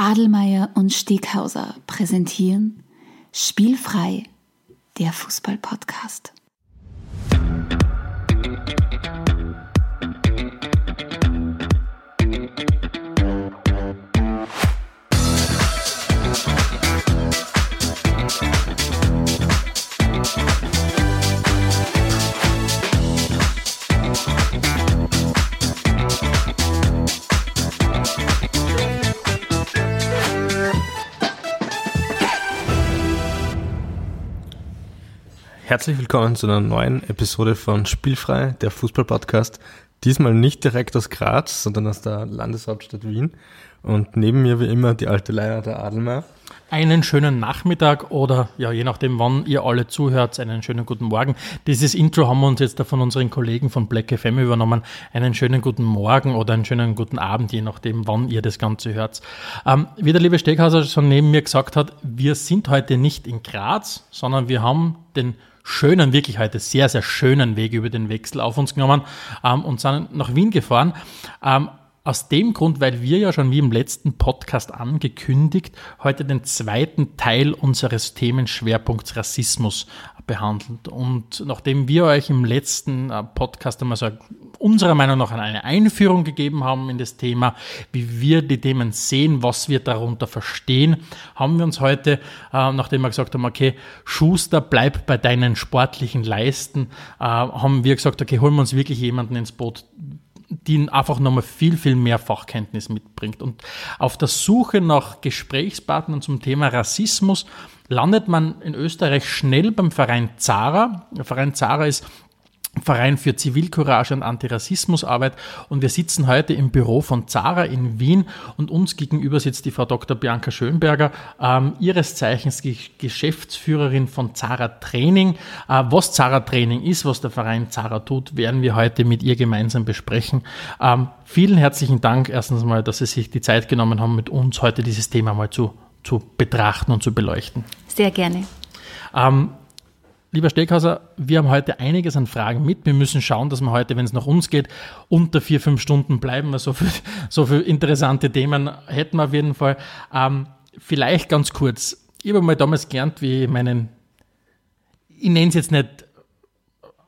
Adelmeier und Steghauser präsentieren Spielfrei, der Fußball-Podcast. Herzlich willkommen zu einer neuen Episode von Spielfrei, der Fußball-Podcast. Diesmal nicht direkt aus Graz, sondern aus der Landeshauptstadt Wien. Und neben mir wie immer die alte Leier der Adelmeier. Einen schönen Nachmittag oder ja, je nachdem, wann ihr alle zuhört, einen schönen guten Morgen. Dieses Intro haben wir uns jetzt von unseren Kollegen von Black FM übernommen. Einen schönen guten Morgen oder einen schönen guten Abend, je nachdem, wann ihr das Ganze hört. Ähm, wie der liebe Steghauser schon neben mir gesagt hat, wir sind heute nicht in Graz, sondern wir haben den schönen, wirklich heute sehr, sehr schönen Weg über den Wechsel auf uns genommen ähm, und sind nach Wien gefahren. Ähm, aus dem Grund, weil wir ja schon wie im letzten Podcast angekündigt heute den zweiten Teil unseres Themenschwerpunkts Rassismus behandelt. Und nachdem wir euch im letzten äh, Podcast einmal so unserer Meinung nach eine Einführung gegeben haben in das Thema, wie wir die Themen sehen, was wir darunter verstehen, haben wir uns heute, äh, nachdem wir gesagt haben, okay, Schuster, bleib bei deinen sportlichen Leisten, äh, haben wir gesagt, okay, holen wir uns wirklich jemanden ins Boot, die einfach nochmal viel, viel mehr Fachkenntnis mitbringt. Und auf der Suche nach Gesprächspartnern zum Thema Rassismus landet man in Österreich schnell beim Verein Zara. Der Verein Zara ist Verein für Zivilcourage und Antirassismusarbeit und wir sitzen heute im Büro von Zara in Wien und uns gegenüber sitzt die Frau Dr. Bianca Schönberger, ähm, ihres Zeichens Geschäftsführerin von Zara Training. Äh, was Zara Training ist, was der Verein Zara tut, werden wir heute mit ihr gemeinsam besprechen. Ähm, vielen herzlichen Dank erstens mal, dass Sie sich die Zeit genommen haben, mit uns heute dieses Thema mal zu, zu betrachten und zu beleuchten. Sehr gerne. Ähm, Lieber Steckhauser, wir haben heute einiges an Fragen mit. Wir müssen schauen, dass wir heute, wenn es nach uns geht, unter vier, fünf Stunden bleiben. So viele so viel interessante Themen hätten wir auf jeden Fall. Ähm, vielleicht ganz kurz. Ich habe mal damals gelernt, wie meinen, ich nenne es jetzt nicht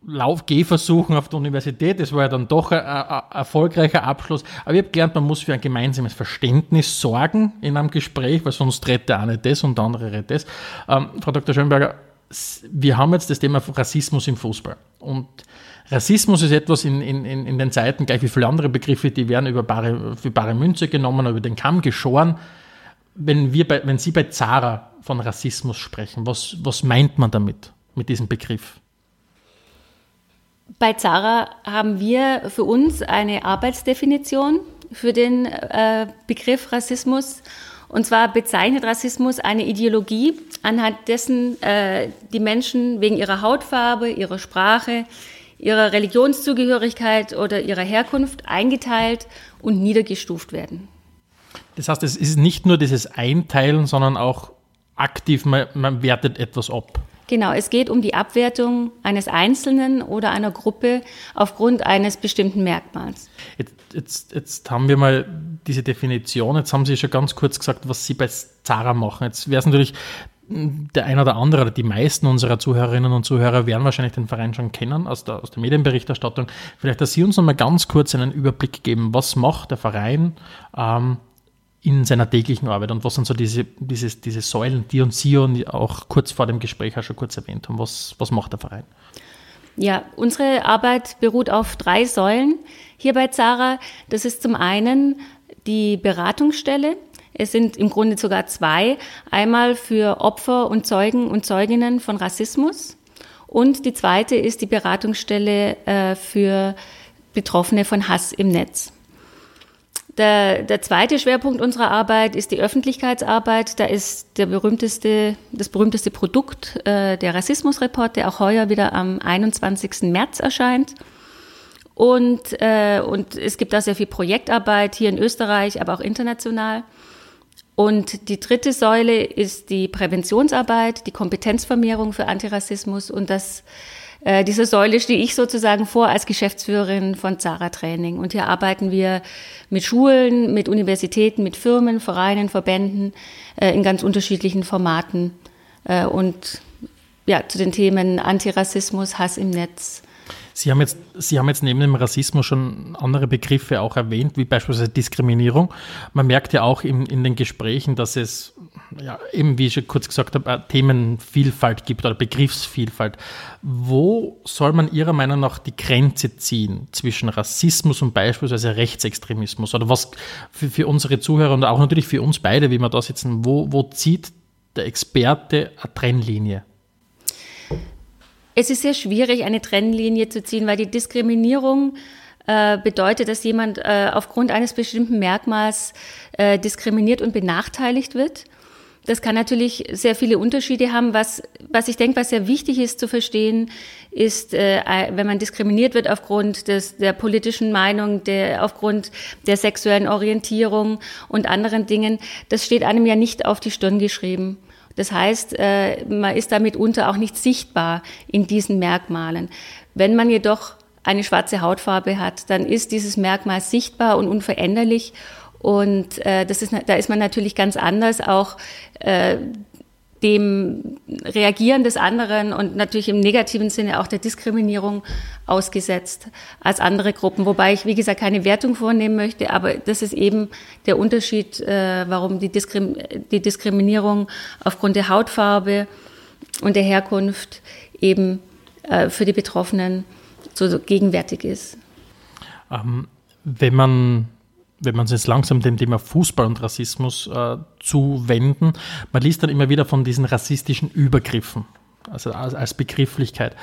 Lauf-Gehversuchen auf der Universität. Das war ja dann doch ein, ein, erfolgreicher Abschluss. Aber ich habe gelernt, man muss für ein gemeinsames Verständnis sorgen in einem Gespräch, weil sonst redet der eine das und der andere redet das. Ähm, Frau Dr. Schönberger, wir haben jetzt das Thema Rassismus im Fußball. Und Rassismus ist etwas in, in, in den Zeiten, gleich wie viele andere Begriffe, die werden über bare, für bare Münze genommen, über den Kamm geschoren. Wenn, wir bei, wenn Sie bei Zara von Rassismus sprechen, was, was meint man damit, mit diesem Begriff? Bei Zara haben wir für uns eine Arbeitsdefinition für den äh, Begriff Rassismus und zwar bezeichnet Rassismus eine Ideologie, anhand dessen äh, die Menschen wegen ihrer Hautfarbe, ihrer Sprache, ihrer Religionszugehörigkeit oder ihrer Herkunft eingeteilt und niedergestuft werden. Das heißt, es ist nicht nur dieses Einteilen, sondern auch aktiv, man, man wertet etwas ab. Genau, es geht um die Abwertung eines Einzelnen oder einer Gruppe aufgrund eines bestimmten Merkmals. Jetzt, jetzt, jetzt haben wir mal diese Definition, jetzt haben Sie schon ganz kurz gesagt, was Sie bei Zara machen. Jetzt wäre es natürlich der ein oder andere oder die meisten unserer Zuhörerinnen und Zuhörer werden wahrscheinlich den Verein schon kennen aus der, aus der Medienberichterstattung. Vielleicht, dass Sie uns noch mal ganz kurz einen Überblick geben, was macht der Verein ähm, in seiner täglichen Arbeit und was sind so diese, diese, diese Säulen, die uns Sie und auch kurz vor dem Gespräch auch schon kurz erwähnt haben. Was, was macht der Verein? Ja, unsere Arbeit beruht auf drei Säulen hier bei Zara. Das ist zum einen die Beratungsstelle. Es sind im Grunde sogar zwei. Einmal für Opfer und Zeugen und Zeuginnen von Rassismus. Und die zweite ist die Beratungsstelle äh, für Betroffene von Hass im Netz. Der, der zweite Schwerpunkt unserer Arbeit ist die Öffentlichkeitsarbeit. Da ist der berühmteste, das berühmteste Produkt äh, der Rassismusreport, der auch heuer wieder am 21. März erscheint. Und, äh, und es gibt da sehr viel Projektarbeit hier in Österreich, aber auch international. Und die dritte Säule ist die Präventionsarbeit, die Kompetenzvermehrung für Antirassismus. Und das äh, dieser Säule stehe ich sozusagen vor als Geschäftsführerin von Zara Training. Und hier arbeiten wir mit Schulen, mit Universitäten, mit Firmen, Vereinen, Verbänden äh, in ganz unterschiedlichen Formaten äh, und ja, zu den Themen Antirassismus, Hass im Netz, Sie haben jetzt, Sie haben jetzt neben dem Rassismus schon andere Begriffe auch erwähnt, wie beispielsweise Diskriminierung. Man merkt ja auch in, in den Gesprächen, dass es, ja, eben wie ich schon kurz gesagt habe, Themenvielfalt gibt oder Begriffsvielfalt. Wo soll man Ihrer Meinung nach die Grenze ziehen zwischen Rassismus und beispielsweise Rechtsextremismus? Oder was für, für unsere Zuhörer und auch natürlich für uns beide, wie wir da sitzen, wo, wo zieht der Experte eine Trennlinie? Es ist sehr schwierig, eine Trennlinie zu ziehen, weil die Diskriminierung äh, bedeutet, dass jemand äh, aufgrund eines bestimmten Merkmals äh, diskriminiert und benachteiligt wird. Das kann natürlich sehr viele Unterschiede haben. Was, was ich denke, was sehr wichtig ist zu verstehen, ist, äh, wenn man diskriminiert wird aufgrund des, der politischen Meinung, der, aufgrund der sexuellen Orientierung und anderen Dingen, das steht einem ja nicht auf die Stirn geschrieben. Das heißt, äh, man ist damit unter auch nicht sichtbar in diesen Merkmalen. Wenn man jedoch eine schwarze Hautfarbe hat, dann ist dieses Merkmal sichtbar und unveränderlich. Und äh, das ist, da ist man natürlich ganz anders auch äh, dem Reagieren des anderen und natürlich im negativen Sinne auch der Diskriminierung ausgesetzt als andere Gruppen. Wobei ich, wie gesagt, keine Wertung vornehmen möchte, aber das ist eben der Unterschied, äh, warum die, Diskrim die Diskriminierung aufgrund der Hautfarbe und der Herkunft eben äh, für die Betroffenen so, gegenwärtig ist. Ähm, wenn man wenn man es jetzt langsam dem Thema Fußball und Rassismus äh, zuwenden, man liest dann immer wieder von diesen rassistischen Übergriffen, also als, als, Begrifflichkeit.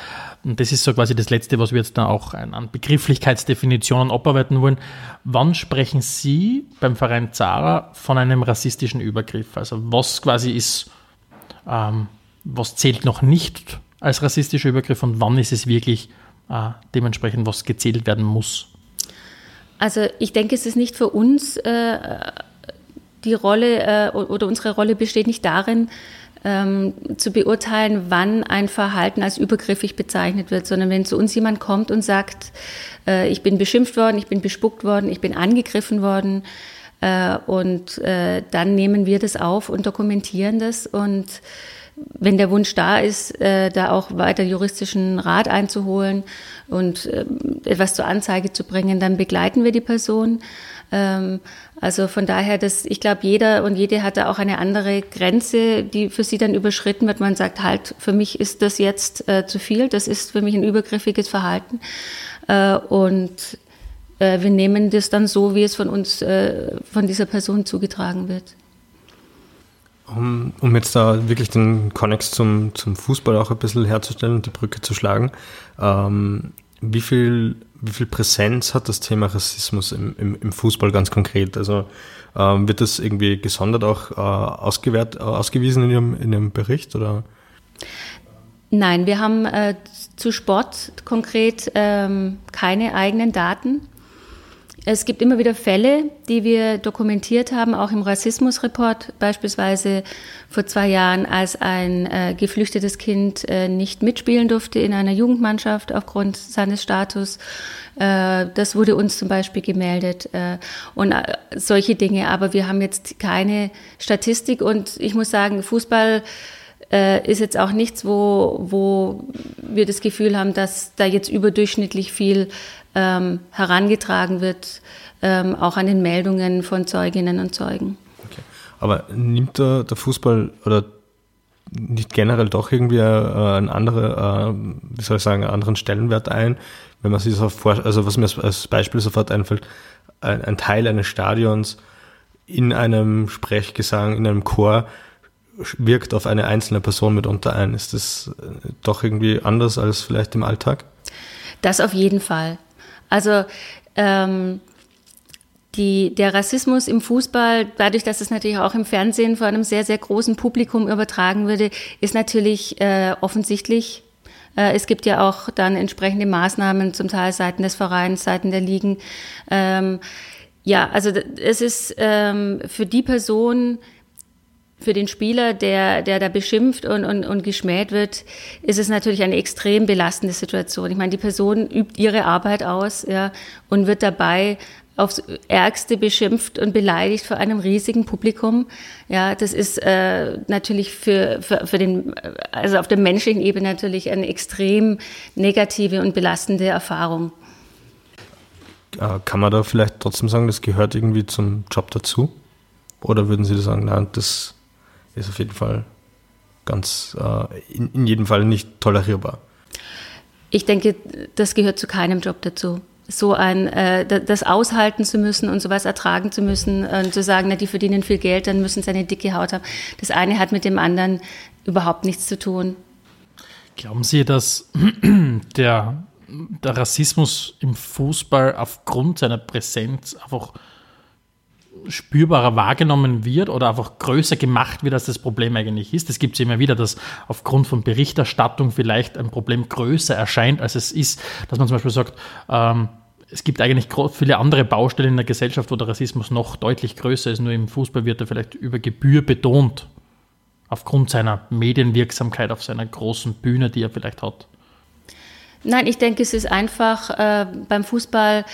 Und das ist so quasi das Letzte, was wir jetzt dann auch an Begrifflichkeitsdefinitionen abarbeiten wollen. Wann sprechen Sie beim Verein Zara von einem rassistischen Übergriff? Also was quasi ist, ähm, was zählt noch nicht als rassistischer Übergriff und wann ist es wirklich äh, dementsprechend, was gezählt werden muss? Also ich denke, es ist nicht für uns äh, die Rolle äh, oder unsere Rolle besteht nicht darin, ähm, zu beurteilen, wann ein Verhalten als übergriffig bezeichnet wird, sondern wenn zu uns jemand kommt und sagt, äh, ich bin beschimpft worden, ich bin bespuckt worden, ich bin angegriffen worden, äh, und äh, dann nehmen wir das auf und dokumentieren das und wenn der Wunsch da ist, äh, da auch weiter juristischen Rat einzuholen und äh, etwas zur Anzeige zu bringen, dann begleiten wir die Person. Ähm, also von daher, dass ich glaube, jeder und jede hat da auch eine andere Grenze, die für sie dann überschritten wird. Man sagt halt, für mich ist das jetzt äh, zu viel, das ist für mich ein übergriffiges Verhalten. Äh, und äh, wir nehmen das dann so, wie es von uns, äh, von dieser Person zugetragen wird. Um, um jetzt da wirklich den Konnex zum, zum Fußball auch ein bisschen herzustellen und die Brücke zu schlagen, ähm, wie, viel, wie viel Präsenz hat das Thema Rassismus im, im, im Fußball ganz konkret? Also ähm, wird das irgendwie gesondert auch äh, ausgewert, äh, ausgewiesen in Ihrem, in Ihrem Bericht? Oder? Nein, wir haben äh, zu Sport konkret ähm, keine eigenen Daten. Es gibt immer wieder Fälle, die wir dokumentiert haben, auch im Rassismusreport, beispielsweise vor zwei Jahren, als ein äh, geflüchtetes Kind äh, nicht mitspielen durfte in einer Jugendmannschaft aufgrund seines Status. Äh, das wurde uns zum Beispiel gemeldet äh, und äh, solche Dinge. Aber wir haben jetzt keine Statistik und ich muss sagen, Fußball äh, ist jetzt auch nichts, wo, wo wir das Gefühl haben, dass da jetzt überdurchschnittlich viel ähm, herangetragen wird, ähm, auch an den Meldungen von Zeuginnen und Zeugen. Okay. Aber nimmt der, der Fußball oder nicht generell doch irgendwie äh, einen anderen, äh, wie soll ich sagen, einen anderen Stellenwert ein, wenn man sich so vorstellt, also was mir als Beispiel sofort einfällt, ein, ein Teil eines Stadions in einem Sprechgesang, in einem Chor wirkt auf eine einzelne Person mitunter ein. Ist das äh, doch irgendwie anders als vielleicht im Alltag? Das auf jeden Fall. Also ähm, die, der Rassismus im Fußball, dadurch, dass es natürlich auch im Fernsehen vor einem sehr, sehr großen Publikum übertragen würde, ist natürlich äh, offensichtlich. Äh, es gibt ja auch dann entsprechende Maßnahmen, zum Teil Seiten des Vereins, Seiten der Ligen. Ähm, ja, also es ist ähm, für die Person, für den Spieler, der, der da beschimpft und, und, und geschmäht wird, ist es natürlich eine extrem belastende Situation. Ich meine, die Person übt ihre Arbeit aus ja, und wird dabei aufs Ärgste beschimpft und beleidigt vor einem riesigen Publikum. Ja, das ist äh, natürlich für, für, für den, also auf der menschlichen Ebene natürlich eine extrem negative und belastende Erfahrung. Äh, kann man da vielleicht trotzdem sagen, das gehört irgendwie zum Job dazu? Oder würden Sie sagen, nein, das ist auf jeden Fall ganz, äh, in, in jedem Fall nicht tolerierbar? Ich denke, das gehört zu keinem Job dazu so ein, äh, das aushalten zu müssen und sowas ertragen zu müssen und zu sagen, na, die verdienen viel Geld, dann müssen sie eine dicke Haut haben. Das eine hat mit dem anderen überhaupt nichts zu tun. Glauben Sie, dass der, der Rassismus im Fußball aufgrund seiner Präsenz einfach spürbarer wahrgenommen wird oder einfach größer gemacht wird, als das Problem eigentlich ist. Es gibt es immer wieder, dass aufgrund von Berichterstattung vielleicht ein Problem größer erscheint, als es ist. Dass man zum Beispiel sagt, ähm, es gibt eigentlich viele andere Baustellen in der Gesellschaft, wo der Rassismus noch deutlich größer ist. Nur im Fußball wird er vielleicht über Gebühr betont. Aufgrund seiner Medienwirksamkeit auf seiner großen Bühne, die er vielleicht hat. Nein, ich denke, es ist einfach äh, beim Fußball,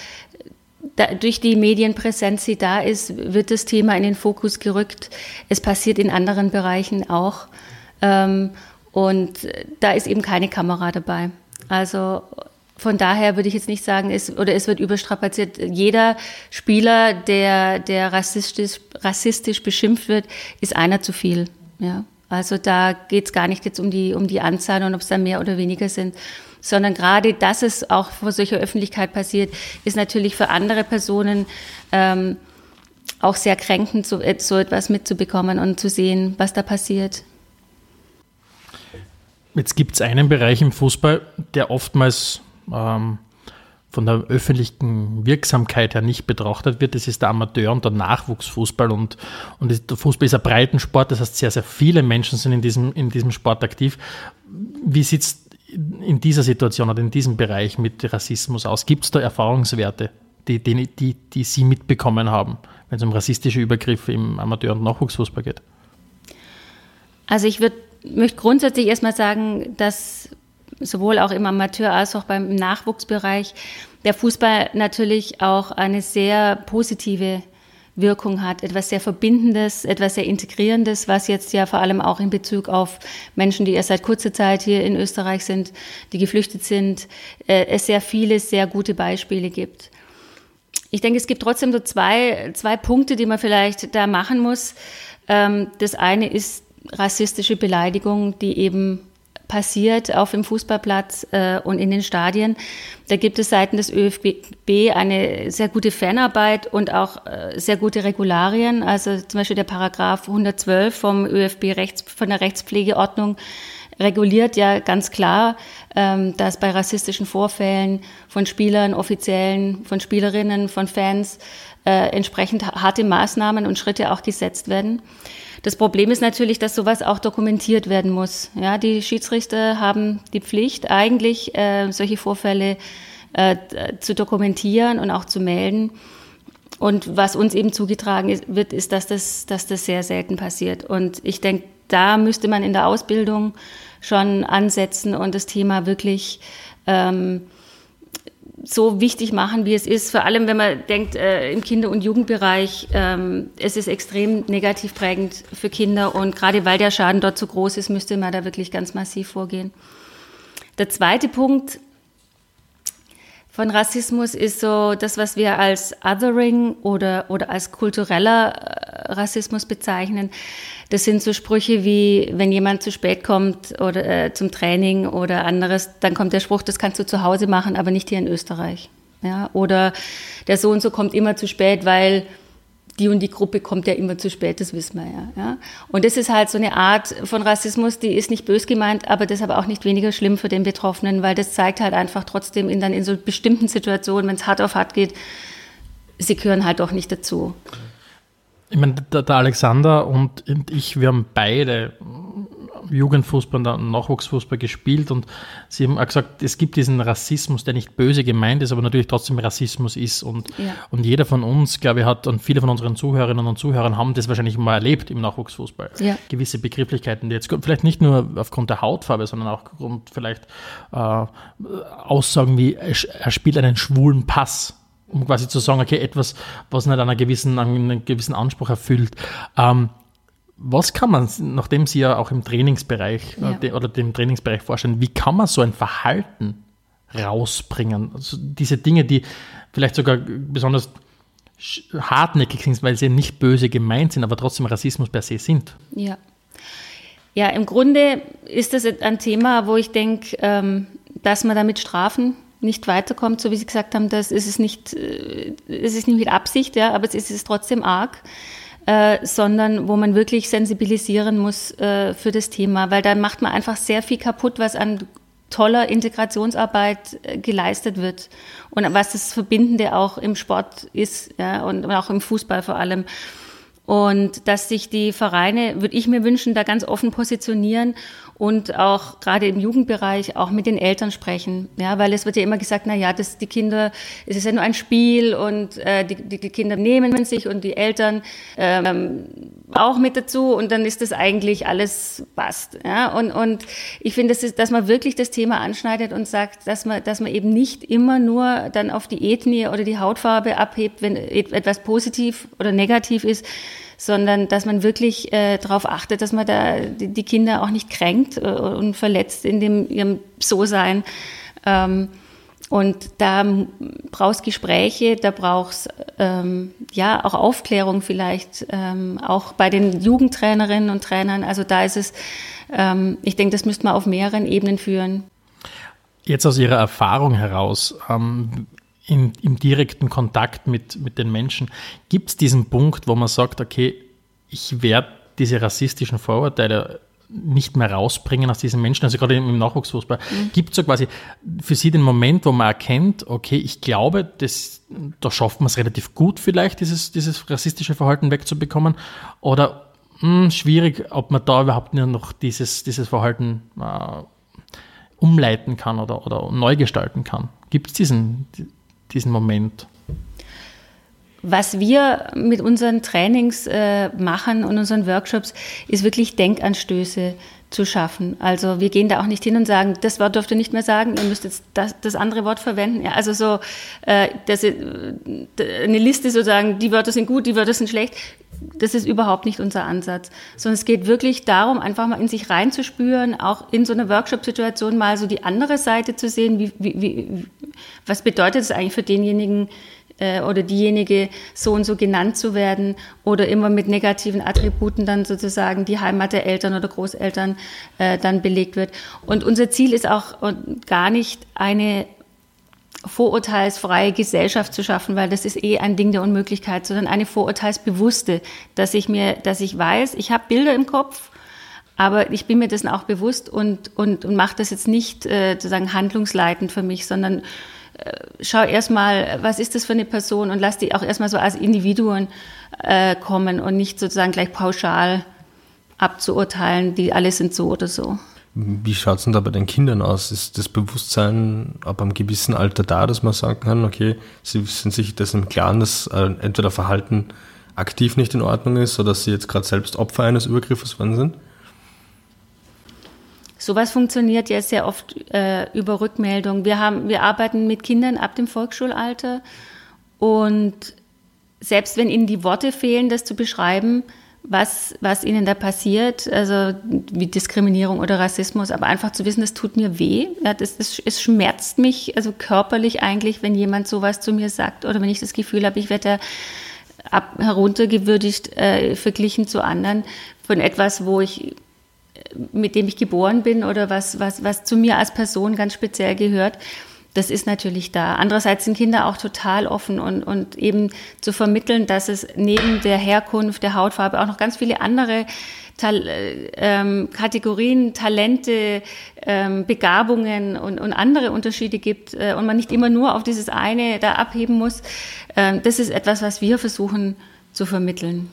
da, durch die Medienpräsenz, die da ist, wird das Thema in den Fokus gerückt. Es passiert in anderen Bereichen auch. Ähm, und da ist eben keine Kamera dabei. Also von daher würde ich jetzt nicht sagen, es, oder es wird überstrapaziert. Jeder Spieler, der, der rassistisch, rassistisch beschimpft wird, ist einer zu viel. Ja. Also da geht es gar nicht jetzt um die, um die Anzahl und ob es da mehr oder weniger sind, sondern gerade, dass es auch vor solcher Öffentlichkeit passiert, ist natürlich für andere Personen ähm, auch sehr kränkend, so, so etwas mitzubekommen und zu sehen, was da passiert. Jetzt gibt es einen Bereich im Fußball, der oftmals ähm, von der öffentlichen Wirksamkeit her nicht betrachtet wird. Das ist der Amateur- und der Nachwuchsfußball. Und, und der Fußball ist ein Breitensport, das heißt, sehr, sehr viele Menschen sind in diesem, in diesem Sport aktiv. Wie sieht es in dieser Situation oder in diesem Bereich mit Rassismus aus? Gibt es da Erfahrungswerte, die, die, die, die Sie mitbekommen haben, wenn es um rassistische Übergriffe im Amateur- und Nachwuchsfußball geht? Also ich würde möchte grundsätzlich erstmal sagen, dass sowohl auch im Amateur- als auch beim Nachwuchsbereich der Fußball natürlich auch eine sehr positive Wirkung hat, etwas sehr Verbindendes, etwas sehr Integrierendes, was jetzt ja vor allem auch in Bezug auf Menschen, die erst seit kurzer Zeit hier in Österreich sind, die geflüchtet sind, äh, es sehr viele, sehr gute Beispiele gibt. Ich denke, es gibt trotzdem so zwei, zwei Punkte, die man vielleicht da machen muss. Ähm, das eine ist rassistische Beleidigung, die eben passiert auf dem Fußballplatz äh, und in den Stadien. Da gibt es seitens des ÖFB eine sehr gute Fanarbeit und auch äh, sehr gute Regularien. Also zum Beispiel der Paragraph 112 vom ÖFB Rechts, von der Rechtspflegeordnung reguliert ja ganz klar, ähm, dass bei rassistischen Vorfällen von Spielern, Offiziellen, von Spielerinnen, von Fans äh, entsprechend harte Maßnahmen und Schritte auch gesetzt werden. Das Problem ist natürlich, dass sowas auch dokumentiert werden muss. Ja, die Schiedsrichter haben die Pflicht, eigentlich äh, solche Vorfälle äh, zu dokumentieren und auch zu melden. Und was uns eben zugetragen ist, wird, ist, dass das, dass das sehr selten passiert. Und ich denke, da müsste man in der Ausbildung schon ansetzen und das Thema wirklich ähm, so wichtig machen, wie es ist. Vor allem, wenn man denkt, äh, im Kinder- und Jugendbereich, ähm, es ist extrem negativ prägend für Kinder und gerade weil der Schaden dort so groß ist, müsste man da wirklich ganz massiv vorgehen. Der zweite Punkt von Rassismus ist so das, was wir als Othering oder, oder als kultureller äh, Rassismus bezeichnen. Das sind so Sprüche wie, wenn jemand zu spät kommt oder äh, zum Training oder anderes, dann kommt der Spruch, das kannst du zu Hause machen, aber nicht hier in Österreich. Ja, oder der so und so kommt immer zu spät, weil die und die Gruppe kommt ja immer zu spät, das wissen wir ja, ja. Und das ist halt so eine Art von Rassismus, die ist nicht bös gemeint, aber aber auch nicht weniger schlimm für den Betroffenen, weil das zeigt halt einfach trotzdem in dann in so bestimmten Situationen, wenn es hart auf hart geht, sie gehören halt auch nicht dazu. Ich meine, der Alexander und ich, wir haben beide Jugendfußball und Nachwuchsfußball gespielt und Sie haben auch gesagt, es gibt diesen Rassismus, der nicht böse gemeint ist, aber natürlich trotzdem Rassismus ist und, ja. und jeder von uns, glaube ich, hat und viele von unseren Zuhörerinnen und Zuhörern haben das wahrscheinlich mal erlebt im Nachwuchsfußball. Ja. Gewisse Begrifflichkeiten, die jetzt vielleicht nicht nur aufgrund der Hautfarbe, sondern auch aufgrund vielleicht äh, Aussagen wie, er spielt einen schwulen Pass um quasi zu sagen, okay, etwas, was nicht einer gewissen, einen gewissen Anspruch erfüllt. Ähm, was kann man, nachdem Sie ja auch im Trainingsbereich äh, ja. äh, oder dem Trainingsbereich vorstellen, wie kann man so ein Verhalten rausbringen? Also diese Dinge, die vielleicht sogar besonders hartnäckig sind, weil sie nicht böse gemeint sind, aber trotzdem Rassismus per se sind. Ja. Ja, im Grunde ist das ein Thema, wo ich denke, ähm, dass man damit Strafen nicht weiterkommt, so wie Sie gesagt haben, das ist es nicht, äh, es ist nicht mit Absicht, ja, aber es ist es trotzdem arg äh, sondern wo man wirklich sensibilisieren muss äh, für das Thema, weil da macht man einfach sehr viel kaputt, was an toller Integrationsarbeit äh, geleistet wird und was das Verbindende auch im Sport ist ja, und auch im Fußball vor allem. Und dass sich die Vereine, würde ich mir wünschen, da ganz offen positionieren und auch gerade im Jugendbereich auch mit den Eltern sprechen. Ja, weil es wird ja immer gesagt, na ja, das, die Kinder, es ist ja nur ein Spiel und äh, die, die, Kinder nehmen sich und die Eltern ähm, auch mit dazu und dann ist das eigentlich alles passt. Ja, und, und ich finde, das dass man wirklich das Thema anschneidet und sagt, dass man, dass man eben nicht immer nur dann auf die Ethnie oder die Hautfarbe abhebt, wenn etwas positiv oder negativ ist, sondern dass man wirklich äh, darauf achtet, dass man da die, Kinder auch nicht kränkt äh, und verletzt in dem, ihrem So-Sein. Ähm, und da brauchst Gespräche, da brauchst ähm, ja auch Aufklärung vielleicht, ähm, auch bei den Jugendtrainerinnen und Trainern. Also da ist es, ähm, ich denke, das müsste man auf mehreren Ebenen führen. Jetzt aus Ihrer Erfahrung heraus, ähm, in, im direkten Kontakt mit, mit den Menschen, gibt es diesen Punkt, wo man sagt, okay, ich werde diese rassistischen Vorurteile nicht mehr rausbringen aus diesen Menschen, also gerade im Nachwuchsfußball. Mhm. Gibt es so quasi für Sie den Moment, wo man erkennt, okay, ich glaube, das, da schafft man es relativ gut vielleicht, dieses, dieses rassistische Verhalten wegzubekommen? Oder mh, hm, schwierig, ob man da überhaupt nur noch dieses, dieses Verhalten äh, umleiten kann oder, oder neu gestalten kann? Gibt es diesen, diesen Moment? Was wir mit unseren Trainings äh, machen und unseren Workshops, ist wirklich Denkanstöße zu schaffen. Also wir gehen da auch nicht hin und sagen, das Wort dürft ihr nicht mehr sagen, ihr müsst jetzt das, das andere Wort verwenden. Ja, also so äh, das, äh, eine Liste sozusagen, die Wörter sind gut, die Wörter sind schlecht. Das ist überhaupt nicht unser Ansatz, sondern es geht wirklich darum, einfach mal in sich reinzuspüren, auch in so einer Workshop-Situation mal so die andere Seite zu sehen, wie, wie, wie, was bedeutet es eigentlich für denjenigen, äh, oder diejenige so und so genannt zu werden oder immer mit negativen Attributen dann sozusagen die Heimat der Eltern oder Großeltern äh, dann belegt wird. Und unser Ziel ist auch gar nicht eine vorurteilsfreie Gesellschaft zu schaffen, weil das ist eh ein Ding der Unmöglichkeit, sondern eine vorurteilsbewusste, dass ich mir, dass ich weiß, ich habe Bilder im Kopf, aber ich bin mir dessen auch bewusst und, und, und mache das jetzt nicht äh, sozusagen handlungsleitend für mich, sondern äh, schau erstmal, was ist das für eine Person und lass die auch erstmal so als Individuen äh, kommen und nicht sozusagen gleich pauschal abzuurteilen, die alle sind so oder so. Wie schaut es denn da bei den Kindern aus? Ist das Bewusstsein ab einem gewissen Alter da, dass man sagen kann, okay, sie sind sich dessen im Klaren, dass äh, entweder Verhalten aktiv nicht in Ordnung ist oder dass sie jetzt gerade selbst Opfer eines Übergriffes worden sind? Sowas funktioniert ja sehr oft äh, über Rückmeldung. Wir, haben, wir arbeiten mit Kindern ab dem Volksschulalter und selbst wenn ihnen die Worte fehlen, das zu beschreiben, was, was ihnen da passiert, also wie Diskriminierung oder Rassismus, aber einfach zu wissen, das tut mir weh, ja, das, das, es schmerzt mich, also körperlich eigentlich, wenn jemand sowas zu mir sagt oder wenn ich das Gefühl habe, ich werde ab, heruntergewürdigt, äh, verglichen zu anderen von etwas, wo ich mit dem ich geboren bin oder was, was, was zu mir als Person ganz speziell gehört, das ist natürlich da. Andererseits sind Kinder auch total offen und, und eben zu vermitteln, dass es neben der Herkunft, der Hautfarbe auch noch ganz viele andere Tal ähm, Kategorien, Talente, ähm, Begabungen und, und andere Unterschiede gibt äh, und man nicht immer nur auf dieses eine da abheben muss. Ähm, das ist etwas, was wir versuchen zu vermitteln.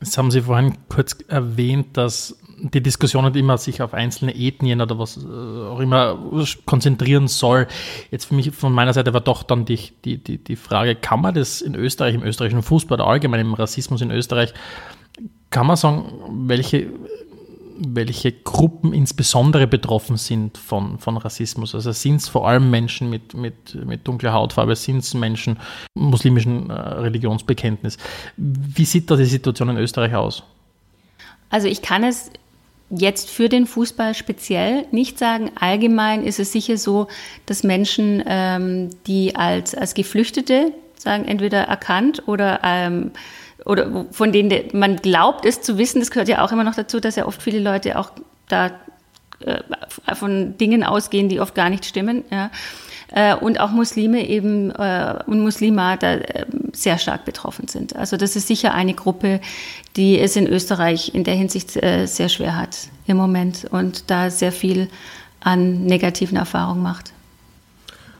Jetzt haben Sie vorhin kurz erwähnt, dass die Diskussion nicht immer sich auf einzelne Ethnien oder was äh, auch immer konzentrieren soll. Jetzt für mich von meiner Seite war doch dann die, die, die, die Frage, kann man das in Österreich, im österreichischen Fußball oder allgemein im Rassismus in Österreich, kann man sagen, welche, welche Gruppen insbesondere betroffen sind von, von Rassismus? Also sind es vor allem Menschen mit, mit, mit dunkler Hautfarbe, sind es Menschen muslimischen äh, Religionsbekenntnis? Wie sieht da die Situation in Österreich aus? Also ich kann es jetzt für den Fußball speziell nicht sagen. Allgemein ist es sicher so, dass Menschen, ähm, die als, als Geflüchtete sagen, entweder erkannt oder ähm, oder von denen man glaubt, es zu wissen, das gehört ja auch immer noch dazu, dass ja oft viele Leute auch da äh, von Dingen ausgehen, die oft gar nicht stimmen. Ja. Äh, und auch Muslime eben äh, und Muslima da äh, sehr stark betroffen sind. Also das ist sicher eine Gruppe, die es in Österreich in der Hinsicht äh, sehr schwer hat im Moment und da sehr viel an negativen Erfahrungen macht.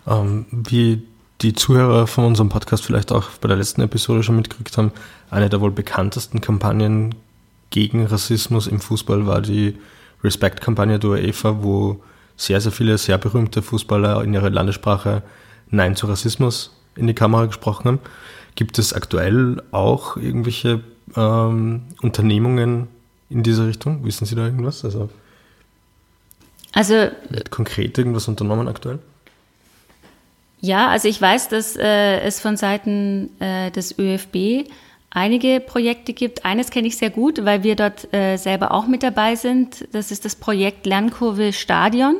Ähm, wie die Zuhörer von unserem Podcast vielleicht auch bei der letzten Episode schon mitgekriegt haben, eine der wohl bekanntesten Kampagnen gegen Rassismus im Fußball war die Respect-Kampagne der UEFA, wo sehr, sehr viele sehr berühmte Fußballer in ihrer Landessprache Nein zu Rassismus in die Kamera gesprochen haben. Gibt es aktuell auch irgendwelche ähm, Unternehmungen in diese Richtung? Wissen Sie da irgendwas? Also, also konkret irgendwas unternommen aktuell? Ja, also ich weiß, dass äh, es von Seiten äh, des ÖFB einige Projekte gibt. Eines kenne ich sehr gut, weil wir dort äh, selber auch mit dabei sind. Das ist das Projekt Lernkurve Stadion.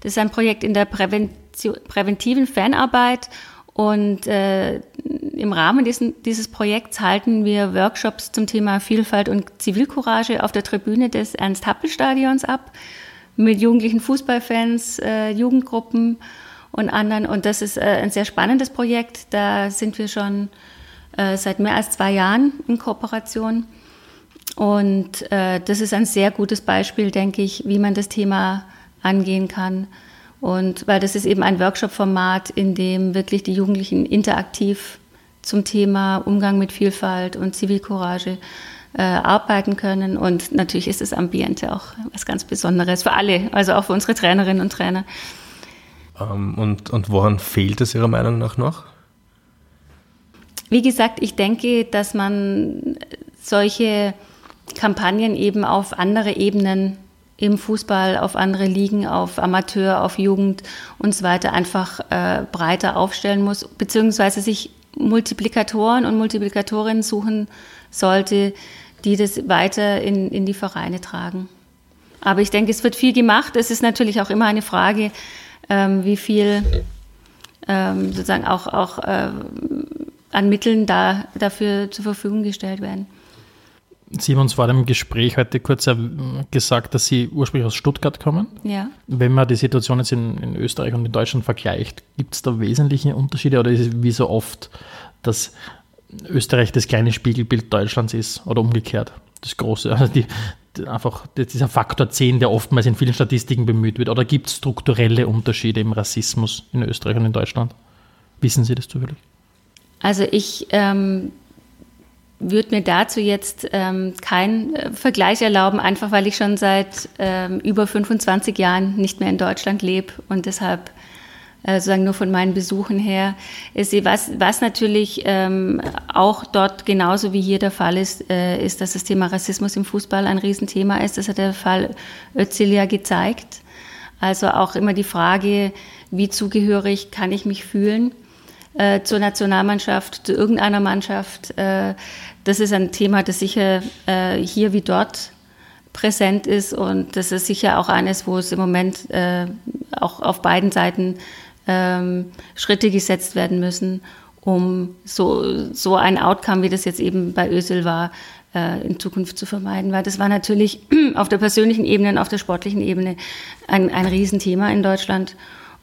Das ist ein Projekt in der Prävention, präventiven Fanarbeit und äh, im Rahmen diesen, dieses Projekts halten wir Workshops zum Thema Vielfalt und Zivilcourage auf der Tribüne des Ernst-Happel-Stadions ab mit jugendlichen Fußballfans, äh, Jugendgruppen und anderen. Und das ist äh, ein sehr spannendes Projekt. Da sind wir schon äh, seit mehr als zwei Jahren in Kooperation. Und äh, das ist ein sehr gutes Beispiel, denke ich, wie man das Thema angehen kann. Und weil das ist eben ein Workshop-Format, in dem wirklich die Jugendlichen interaktiv zum Thema Umgang mit Vielfalt und Zivilcourage äh, arbeiten können. Und natürlich ist das Ambiente auch was ganz Besonderes für alle, also auch für unsere Trainerinnen und Trainer. Ähm, und, und woran fehlt es Ihrer Meinung nach noch? Wie gesagt, ich denke, dass man solche Kampagnen eben auf andere Ebenen im Fußball, auf andere Ligen, auf Amateur, auf Jugend und so weiter einfach äh, breiter aufstellen muss, beziehungsweise sich Multiplikatoren und Multiplikatorinnen suchen sollte, die das weiter in, in die Vereine tragen. Aber ich denke, es wird viel gemacht. Es ist natürlich auch immer eine Frage, ähm, wie viel ähm, sozusagen auch, auch äh, an Mitteln da, dafür zur Verfügung gestellt werden. Sie haben uns vor dem Gespräch heute kurz gesagt, dass Sie ursprünglich aus Stuttgart kommen. Ja. Wenn man die Situation jetzt in, in Österreich und in Deutschland vergleicht, gibt es da wesentliche Unterschiede oder ist es wie so oft, dass Österreich das kleine Spiegelbild Deutschlands ist oder umgekehrt? Das große, also die, einfach dieser Faktor 10, der oftmals in vielen Statistiken bemüht wird. Oder gibt es strukturelle Unterschiede im Rassismus in Österreich und in Deutschland? Wissen Sie das zufällig? Also ich ähm, würde mir dazu jetzt ähm, keinen äh, Vergleich erlauben, einfach weil ich schon seit ähm, über 25 Jahren nicht mehr in Deutschland lebe und deshalb äh, sozusagen nur von meinen Besuchen her. Ist, was, was natürlich ähm, auch dort genauso wie hier der Fall ist, äh, ist, dass das Thema Rassismus im Fußball ein Riesenthema ist. Das hat der Fall Özil ja gezeigt. Also auch immer die Frage, wie zugehörig kann ich mich fühlen äh, zur Nationalmannschaft, zu irgendeiner Mannschaft. Äh, das ist ein Thema, das sicher äh, hier wie dort präsent ist und das ist sicher auch eines, wo es im Moment äh, auch auf beiden Seiten ähm, Schritte gesetzt werden müssen, um so, so ein Outcome, wie das jetzt eben bei Ösel war, äh, in Zukunft zu vermeiden. Weil das war natürlich auf der persönlichen Ebene und auf der sportlichen Ebene ein, ein Riesenthema in Deutschland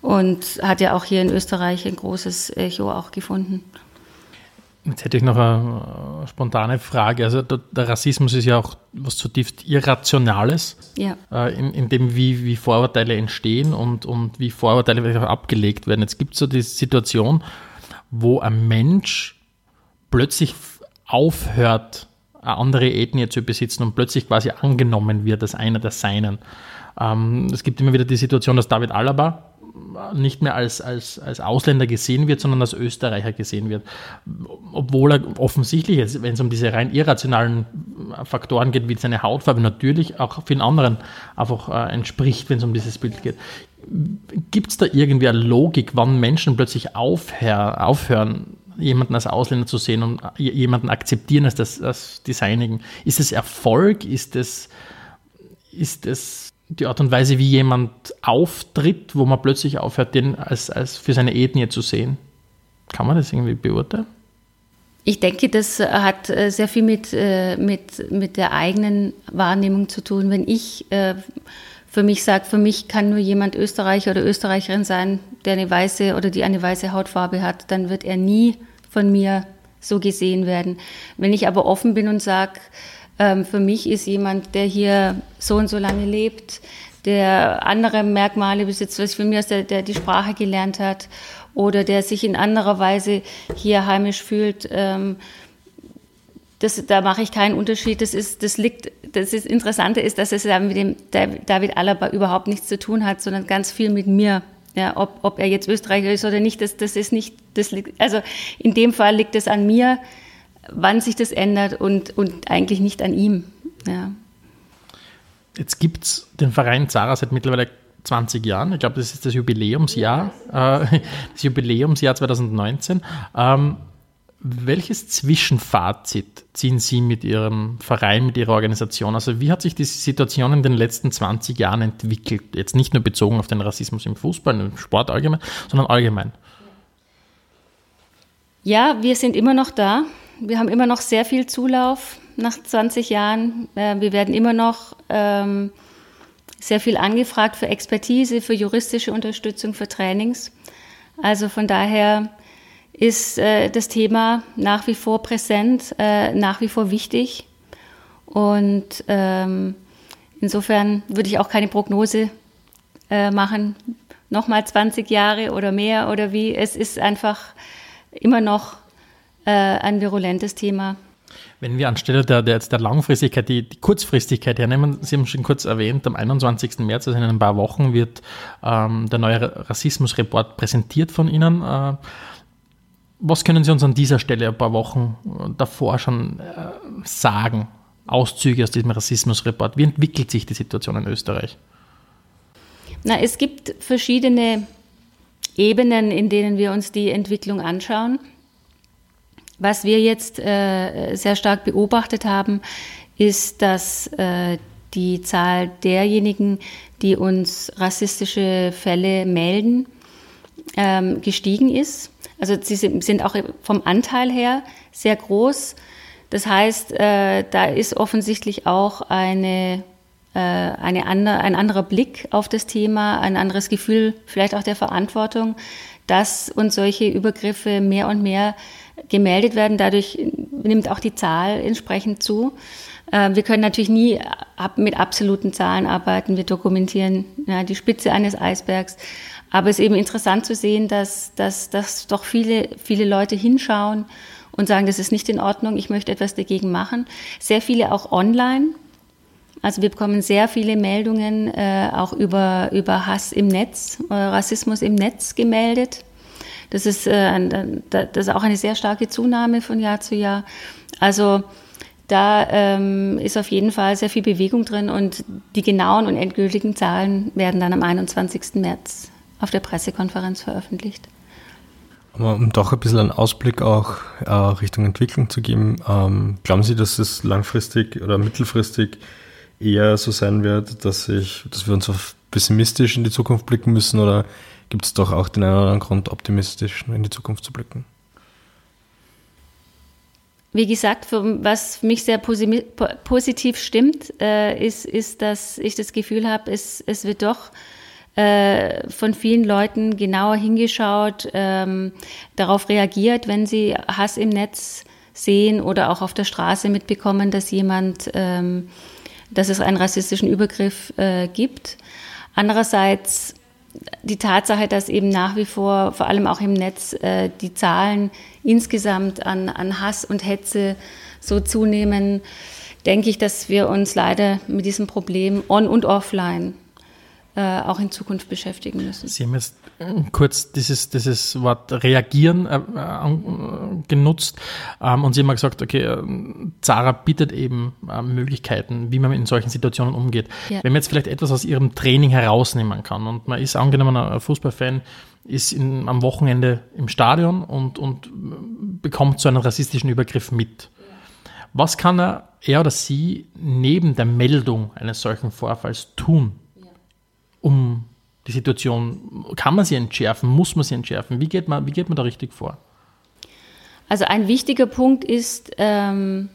und hat ja auch hier in Österreich ein großes Echo auch gefunden. Jetzt hätte ich noch eine spontane Frage. Also der, der Rassismus ist ja auch was zutiefst Irrationales, ja. äh, in, in, dem, wie, wie Vorurteile entstehen und, und wie Vorurteile vielleicht auch abgelegt werden. Jetzt gibt es so die Situation, wo ein Mensch plötzlich aufhört, eine andere Ethnie zu besitzen und plötzlich quasi angenommen wird als einer der Seinen. Ähm, es gibt immer wieder die Situation, dass David Alaba nicht mehr als, als, als Ausländer gesehen wird, sondern als Österreicher gesehen wird. Obwohl er offensichtlich, wenn es um diese rein irrationalen Faktoren geht, wie seine Hautfarbe, natürlich auch vielen anderen einfach äh, entspricht, wenn es um dieses Bild geht. Gibt es da irgendwie eine Logik, wann Menschen plötzlich aufhör, aufhören, jemanden als Ausländer zu sehen und jemanden akzeptieren als, das, als die Seinigen? Ist es Erfolg? Ist es, ist es die Art und Weise, wie jemand auftritt, wo man plötzlich aufhört, den als, als für seine Ethnie zu sehen? Kann man das irgendwie beurteilen? Ich denke, das hat äh, sehr viel mit, äh, mit, mit der eigenen Wahrnehmung zu tun. Wenn ich äh, für mich sage, für mich kann nur jemand Österreicher oder Österreicherin sein, der eine weiße oder die eine weiße Hautfarbe hat, dann wird er nie von mir so gesehen werden. Wenn ich aber offen bin und sage, ähm, für mich ist jemand, der hier so und so lange lebt, der andere Merkmale besitzt, was für mich ist, der, der die Sprache gelernt hat oder der sich in anderer Weise hier heimisch fühlt. Ähm, das, da mache ich keinen Unterschied. Das ist, das liegt, das ist Interessante ist, dass es mit dem David Alaba überhaupt nichts zu tun hat, sondern ganz viel mit mir. Ja, ob, ob er jetzt Österreicher ist oder nicht, das, das ist nicht, das liegt, also in dem Fall liegt es an mir, wann sich das ändert und, und eigentlich nicht an ihm. Ja. Jetzt gibt es den Verein Zara seit mittlerweile 20 Jahren. Ich glaube, das ist das Jubiläumsjahr, äh, das Jubiläumsjahr 2019. Ähm, welches Zwischenfazit ziehen Sie mit Ihrem Verein, mit Ihrer Organisation? Also wie hat sich die Situation in den letzten 20 Jahren entwickelt? Jetzt nicht nur bezogen auf den Rassismus im Fußball, im Sport allgemein, sondern allgemein. Ja, wir sind immer noch da. Wir haben immer noch sehr viel Zulauf nach 20 Jahren. Äh, wir werden immer noch ähm, sehr viel angefragt für Expertise, für juristische Unterstützung, für Trainings. Also von daher ist äh, das Thema nach wie vor präsent, äh, nach wie vor wichtig. Und ähm, insofern würde ich auch keine Prognose machen, nochmal 20 Jahre oder mehr oder wie. Es ist einfach immer noch äh, ein virulentes Thema. Wenn wir anstelle der, der, der Langfristigkeit die, die, Kurzfristigkeit hernehmen, Sie haben schon kurz erwähnt, am 21. März, also in ein paar Wochen, wird ähm, der neue Rassismusreport präsentiert von Ihnen. Äh, was können Sie uns an dieser Stelle ein paar Wochen davor schon äh, sagen? Auszüge aus diesem Rassismusreport. Wie entwickelt sich die Situation in Österreich? Na, es gibt verschiedene Ebenen, in denen wir uns die Entwicklung anschauen. Was wir jetzt äh, sehr stark beobachtet haben, ist, dass äh, die Zahl derjenigen, die uns rassistische Fälle melden, ähm, gestiegen ist. Also sie sind auch vom Anteil her sehr groß. Das heißt, äh, da ist offensichtlich auch eine, äh, eine andere, ein anderer Blick auf das Thema, ein anderes Gefühl, vielleicht auch der Verantwortung, dass uns solche Übergriffe mehr und mehr gemeldet werden. Dadurch nimmt auch die Zahl entsprechend zu. Äh, wir können natürlich nie mit absoluten Zahlen arbeiten. Wir dokumentieren ja, die Spitze eines Eisbergs. Aber es ist eben interessant zu sehen, dass, dass, dass doch viele, viele Leute hinschauen und sagen, das ist nicht in Ordnung, ich möchte etwas dagegen machen. Sehr viele auch online. Also wir bekommen sehr viele Meldungen äh, auch über, über Hass im Netz, äh, Rassismus im Netz gemeldet. Das ist, äh, das ist auch eine sehr starke Zunahme von Jahr zu Jahr. Also da ähm, ist auf jeden Fall sehr viel Bewegung drin und die genauen und endgültigen Zahlen werden dann am 21. März auf der Pressekonferenz veröffentlicht. Um doch ein bisschen einen Ausblick auch äh, Richtung Entwicklung zu geben, ähm, glauben Sie, dass es langfristig oder mittelfristig eher so sein wird, dass, ich, dass wir uns auf pessimistisch in die Zukunft blicken müssen oder gibt es doch auch den einen oder anderen Grund, optimistisch in die Zukunft zu blicken? Wie gesagt, für, was für mich sehr positiv stimmt, äh, ist, ist, dass ich das Gefühl habe, es, es wird doch äh, von vielen Leuten genauer hingeschaut, ähm, darauf reagiert, wenn sie Hass im Netz sehen oder auch auf der Straße mitbekommen, dass jemand, ähm, dass es einen rassistischen Übergriff äh, gibt. Andererseits die Tatsache, dass eben nach wie vor, vor allem auch im Netz, äh, die Zahlen insgesamt an, an Hass und Hetze so zunehmen, denke ich, dass wir uns leider mit diesem Problem on und offline äh, auch in Zukunft beschäftigen müssen. Sie haben jetzt äh, kurz dieses, dieses Wort reagieren äh, äh, genutzt ähm, und Sie haben gesagt, okay, äh, Zara bietet eben äh, Möglichkeiten, wie man in solchen Situationen umgeht. Ja. Wenn man jetzt vielleicht etwas aus Ihrem Training herausnehmen kann und man ist angenommen ein Fußballfan, ist in, am Wochenende im Stadion und, und bekommt so einen rassistischen Übergriff mit. Was kann er, er oder sie neben der Meldung eines solchen Vorfalls tun, um die Situation, kann man sie entschärfen, muss man sie entschärfen? Wie geht man, wie geht man da richtig vor? Also ein wichtiger Punkt ist, ähm,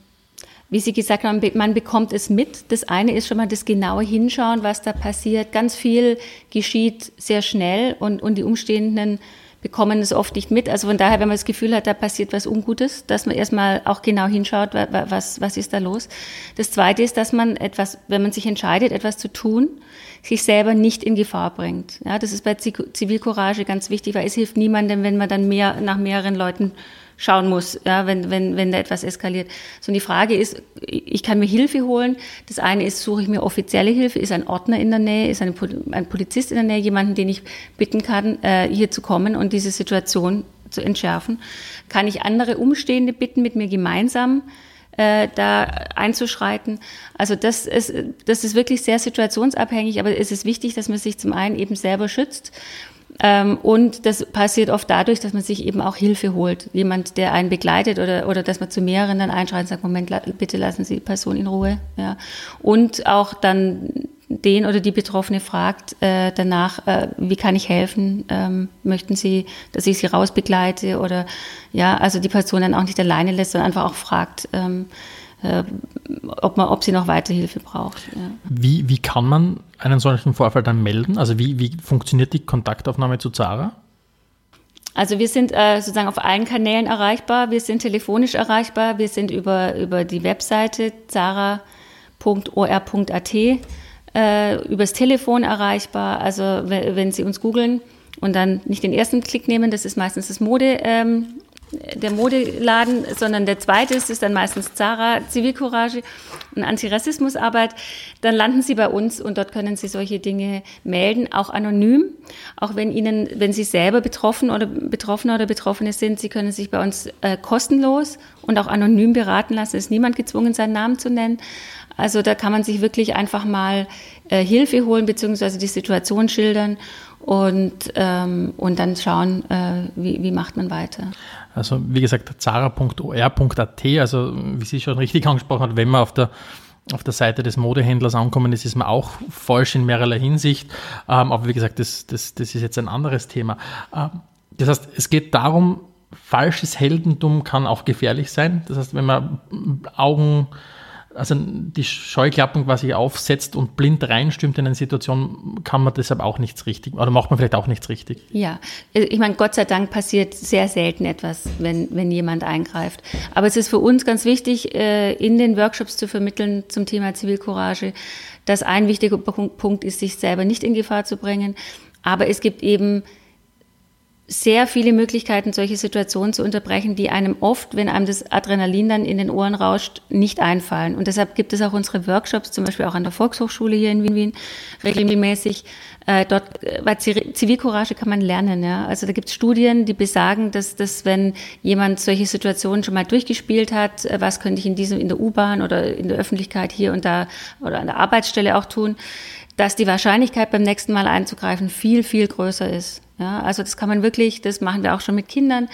wie Sie gesagt haben, man bekommt es mit. Das eine ist schon mal das genaue Hinschauen, was da passiert. Ganz viel geschieht sehr schnell und, und die Umstehenden bekommen es oft nicht mit. Also von daher, wenn man das Gefühl hat, da passiert was Ungutes, dass man erstmal auch genau hinschaut, was, was ist da los. Das Zweite ist, dass man etwas, wenn man sich entscheidet, etwas zu tun, sich selber nicht in Gefahr bringt. Ja, das ist bei Zivilcourage ganz wichtig, weil es hilft niemandem, wenn man dann mehr nach mehreren Leuten schauen muss, ja, wenn, wenn, wenn da etwas eskaliert. So, und die Frage ist, ich kann mir Hilfe holen. Das eine ist, suche ich mir offizielle Hilfe, ist ein Ordner in der Nähe, ist ein, Polizist in der Nähe, jemanden, den ich bitten kann, äh, hier zu kommen und diese Situation zu entschärfen. Kann ich andere Umstehende bitten, mit mir gemeinsam äh, da einzuschreiten. Also das ist, das ist wirklich sehr situationsabhängig, aber es ist wichtig, dass man sich zum einen eben selber schützt und das passiert oft dadurch, dass man sich eben auch Hilfe holt. Jemand, der einen begleitet oder, oder dass man zu mehreren dann einschreitet und sagt, Moment, bitte lassen Sie die Person in Ruhe. Ja. Und auch dann den oder die Betroffene fragt äh, danach, äh, wie kann ich helfen? Ähm, möchten Sie, dass ich Sie rausbegleite? Oder ja, also die Person dann auch nicht alleine lässt, sondern einfach auch fragt, ähm, äh, ob, man, ob sie noch weiter Hilfe braucht. Ja. Wie, wie kann man einen solchen Vorfall dann melden? Also wie, wie funktioniert die Kontaktaufnahme zu Zara? Also wir sind äh, sozusagen auf allen Kanälen erreichbar. Wir sind telefonisch erreichbar. Wir sind über, über die Webseite zara.or.at äh, übers Telefon erreichbar. Also wenn Sie uns googeln und dann nicht den ersten Klick nehmen, das ist meistens das Mode, ähm, der Modeladen, sondern der zweite ist, ist dann meistens Zara, Zivilcourage und Antirassismusarbeit. Dann landen Sie bei uns und dort können Sie solche Dinge melden, auch anonym. Auch wenn Ihnen, wenn Sie selber betroffen oder Betroffene oder Betroffene sind, Sie können sich bei uns äh, kostenlos und auch anonym beraten lassen. Es ist niemand gezwungen, seinen Namen zu nennen. Also da kann man sich wirklich einfach mal äh, Hilfe holen, beziehungsweise die Situation schildern und, ähm, und dann schauen, äh, wie, wie macht man weiter. Also wie gesagt, zara.or.at, also wie Sie schon richtig angesprochen hat, wenn man auf der auf der Seite des Modehändlers ankommen ist, ist man auch falsch in mehrerlei Hinsicht. Ähm, aber wie gesagt, das, das, das ist jetzt ein anderes Thema. Ähm, das heißt, es geht darum, falsches Heldentum kann auch gefährlich sein. Das heißt, wenn man Augen also die Scheuklappen quasi aufsetzt und blind reinstimmt in eine Situation, kann man deshalb auch nichts richtig oder macht man vielleicht auch nichts richtig. Ja, ich meine, Gott sei Dank passiert sehr selten etwas, wenn, wenn jemand eingreift. Aber es ist für uns ganz wichtig, äh, in den Workshops zu vermitteln zum Thema Zivilcourage, dass ein wichtiger Punkt ist, sich selber nicht in Gefahr zu bringen. Aber es gibt eben sehr viele Möglichkeiten, solche Situationen zu unterbrechen, die einem oft, wenn einem das Adrenalin dann in den Ohren rauscht, nicht einfallen. Und deshalb gibt es auch unsere Workshops, zum Beispiel auch an der Volkshochschule hier in Wien, Wien regelmäßig. Äh, dort, bei Zivilcourage kann man lernen. Ja? Also da gibt es Studien, die besagen, dass, dass wenn jemand solche Situationen schon mal durchgespielt hat, äh, was könnte ich in diesem, in der U-Bahn oder in der Öffentlichkeit hier und da oder an der Arbeitsstelle auch tun, dass die Wahrscheinlichkeit beim nächsten Mal einzugreifen viel, viel größer ist. Ja, also das kann man wirklich, das machen wir auch schon mit Kindern.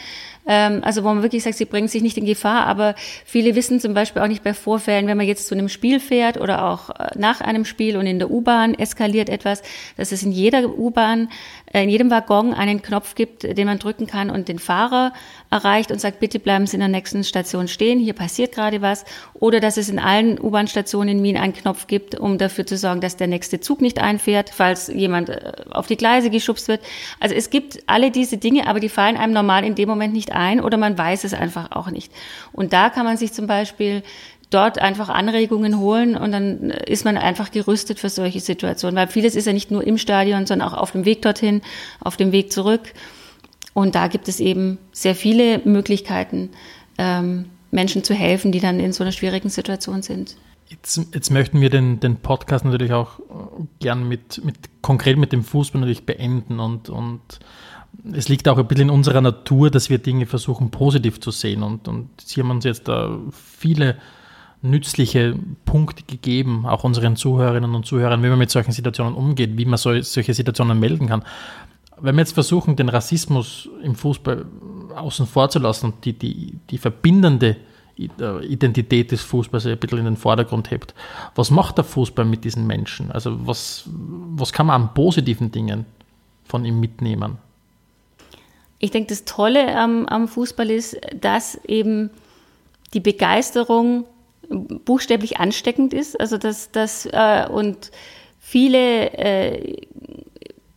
Ähm, also wo man wirklich sagt, sie bringen sich nicht in Gefahr, aber viele wissen zum Beispiel auch nicht bei Vorfällen, wenn man jetzt zu einem Spiel fährt oder auch äh, nach einem Spiel und in der U-Bahn eskaliert etwas, dass es in jeder U-Bahn, in jedem Waggon einen Knopf gibt, den man drücken kann und den Fahrer erreicht und sagt, bitte bleiben Sie in der nächsten Station stehen, hier passiert gerade was. Oder dass es in allen U-Bahn-Stationen in Wien einen Knopf gibt, um dafür zu sorgen, dass der nächste Zug nicht einfährt, falls jemand äh, auf die Gleise geschubst wird. Also es gibt alle diese Dinge, aber die fallen einem normal in dem Moment nicht ein oder man weiß es einfach auch nicht. Und da kann man sich zum Beispiel dort einfach Anregungen holen und dann ist man einfach gerüstet für solche Situationen, weil vieles ist ja nicht nur im Stadion, sondern auch auf dem Weg dorthin, auf dem Weg zurück. Und da gibt es eben sehr viele Möglichkeiten, ähm, Menschen zu helfen, die dann in so einer schwierigen Situation sind. Jetzt, jetzt möchten wir den, den Podcast natürlich auch äh, gern mit, mit konkret mit dem Fußball natürlich beenden und, und es liegt auch ein bisschen in unserer Natur, dass wir Dinge versuchen positiv zu sehen und, und Sie haben uns jetzt da viele nützliche Punkte gegeben, auch unseren Zuhörerinnen und Zuhörern, wie man mit solchen Situationen umgeht, wie man so, solche Situationen melden kann. Wenn wir jetzt versuchen, den Rassismus im Fußball außen vor zu lassen und die, die, die verbindende Identität des Fußballs ein bisschen in den Vordergrund hebt. Was macht der Fußball mit diesen Menschen? Also was, was kann man an positiven Dingen von ihm mitnehmen? Ich denke, das Tolle am, am Fußball ist, dass eben die Begeisterung buchstäblich ansteckend ist. Also dass das äh, und viele äh,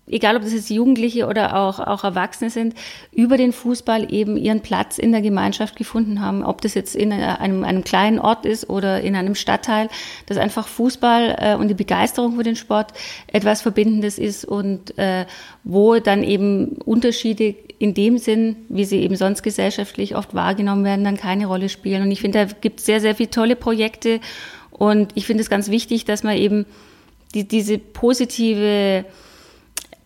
egal ob das jetzt Jugendliche oder auch, auch Erwachsene sind, über den Fußball eben ihren Platz in der Gemeinschaft gefunden haben. Ob das jetzt in einem, einem kleinen Ort ist oder in einem Stadtteil, dass einfach Fußball äh, und die Begeisterung für den Sport etwas Verbindendes ist und äh, wo dann eben Unterschiede in dem Sinn, wie sie eben sonst gesellschaftlich oft wahrgenommen werden, dann keine Rolle spielen. Und ich finde, da gibt es sehr, sehr viele tolle Projekte und ich finde es ganz wichtig, dass man eben die, diese positive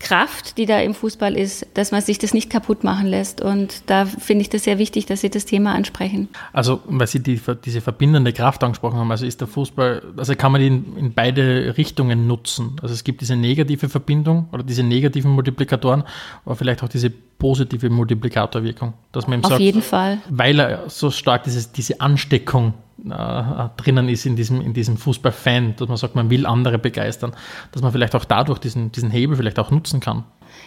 Kraft, die da im Fußball ist, dass man sich das nicht kaputt machen lässt. Und da finde ich das sehr wichtig, dass Sie das Thema ansprechen. Also, weil Sie die, diese verbindende Kraft angesprochen haben, also ist der Fußball, also kann man ihn in beide Richtungen nutzen. Also es gibt diese negative Verbindung oder diese negativen Multiplikatoren, aber vielleicht auch diese positive Multiplikatorwirkung. Dass man Auf sagt, jeden Fall. Weil er so stark dieses, diese Ansteckung drinnen ist in diesem, in diesem Fußballfan, dass man sagt, man will andere begeistern, dass man vielleicht auch dadurch diesen, diesen Hebel vielleicht auch nutzen kann.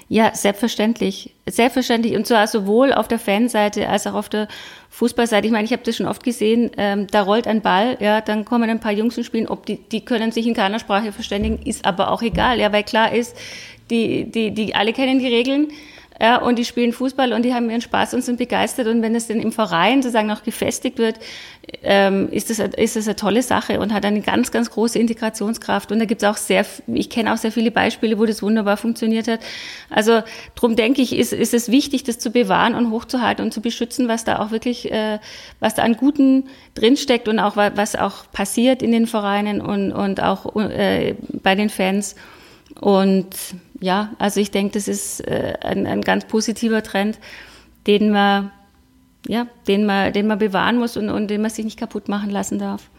Ja, selbstverständlich. Selbstverständlich. Und zwar sowohl auf der Fanseite als auch auf der Fußballseite. Ich meine, ich habe das schon oft gesehen, ähm, da rollt ein Ball, ja, dann kommen ein paar Jungs und spielen, ob die, die können sich in keiner Sprache verständigen, ist aber auch egal, ja, weil klar ist, die, die, die alle kennen die Regeln ja, und die spielen Fußball und die haben ihren Spaß und sind begeistert. Und wenn es dann im Verein sozusagen noch gefestigt wird, ähm, ist, das, ist das eine tolle Sache und hat eine ganz, ganz große Integrationskraft. Und da gibt es auch sehr, ich kenne auch sehr viele Beispiele, wo das wunderbar funktioniert hat. Also darum denke ich, ist, ist es wichtig, das zu bewahren und hochzuhalten und zu beschützen, was da auch wirklich, äh, was da an Guten drinsteckt und auch was auch passiert in den Vereinen und, und auch äh, bei den Fans. Und ja, also ich denke, das ist äh, ein, ein ganz positiver Trend, den man, ja, den man, den man bewahren muss und, und den man sich nicht kaputt machen lassen darf.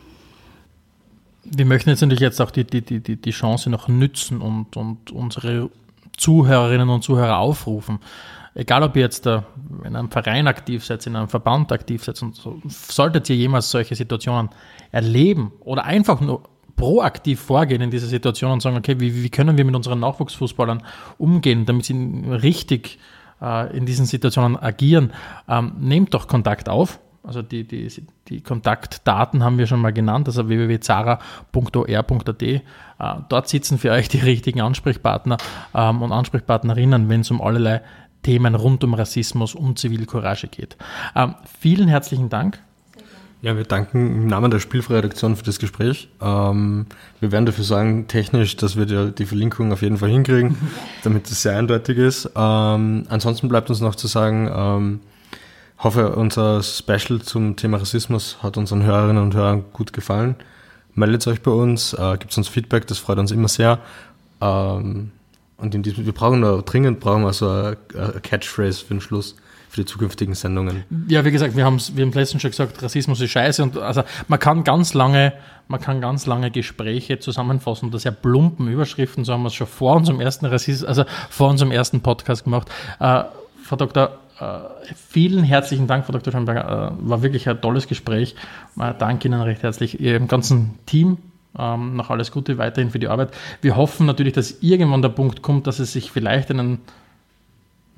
Wir möchten jetzt natürlich jetzt auch die, die, die, die Chance noch nützen und, und unsere Zuhörerinnen und Zuhörer aufrufen. Egal, ob ihr jetzt in einem Verein aktiv seid, in einem Verband aktiv seid, und so, solltet ihr jemals solche Situationen erleben oder einfach nur proaktiv vorgehen in dieser Situation und sagen, okay, wie, wie können wir mit unseren Nachwuchsfußballern umgehen, damit sie richtig äh, in diesen Situationen agieren, ähm, nehmt doch Kontakt auf. Also die, die, die Kontaktdaten haben wir schon mal genannt, also www.zara.or.at. Äh, dort sitzen für euch die richtigen Ansprechpartner ähm, und Ansprechpartnerinnen, wenn es um allerlei Themen rund um Rassismus und Zivilcourage geht. Ähm, vielen herzlichen Dank ja, wir danken im Namen der Spielfreiredaktion für das Gespräch. Ähm, wir werden dafür sorgen, technisch, dass wir die, die Verlinkung auf jeden Fall hinkriegen, damit es sehr eindeutig ist. Ähm, ansonsten bleibt uns noch zu sagen, ähm, hoffe, unser Special zum Thema Rassismus hat unseren Hörerinnen und Hörern gut gefallen. Meldet euch bei uns, äh, gibt uns Feedback, das freut uns immer sehr. Ähm, und in diesem, wir brauchen da dringend brauchen wir so eine, eine Catchphrase für den Schluss für die zukünftigen Sendungen. Ja, wie gesagt, wir haben wir haben letztens schon gesagt, Rassismus ist scheiße und also man kann ganz lange, man kann ganz lange Gespräche zusammenfassen unter sehr plumpen Überschriften, so haben wir es schon vor unserem ersten Rassismus, also vor unserem ersten Podcast gemacht. Äh, Frau Dr. Uh, vielen herzlichen Dank, Frau Dr. Schönberger. Uh, war wirklich ein tolles Gespräch. Uh, danke Ihnen recht herzlich, Ihrem ganzen Team. Ähm, noch alles Gute weiterhin für die Arbeit. Wir hoffen natürlich, dass irgendwann der Punkt kommt, dass es sich vielleicht einen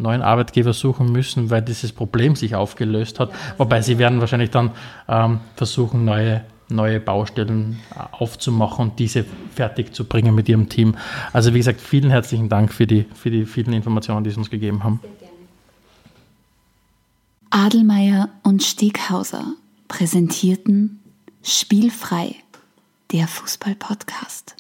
neuen Arbeitgeber suchen müssen, weil dieses Problem sich aufgelöst hat. Wobei sie werden wahrscheinlich dann ähm, versuchen, neue, neue Baustellen äh, aufzumachen und diese fertig zu bringen mit ihrem Team. Also wie gesagt, vielen herzlichen Dank für die, für die vielen Informationen, die Sie uns gegeben haben. Adelmeier und Steghauser präsentierten Spielfrei, der Fußball-Podcast.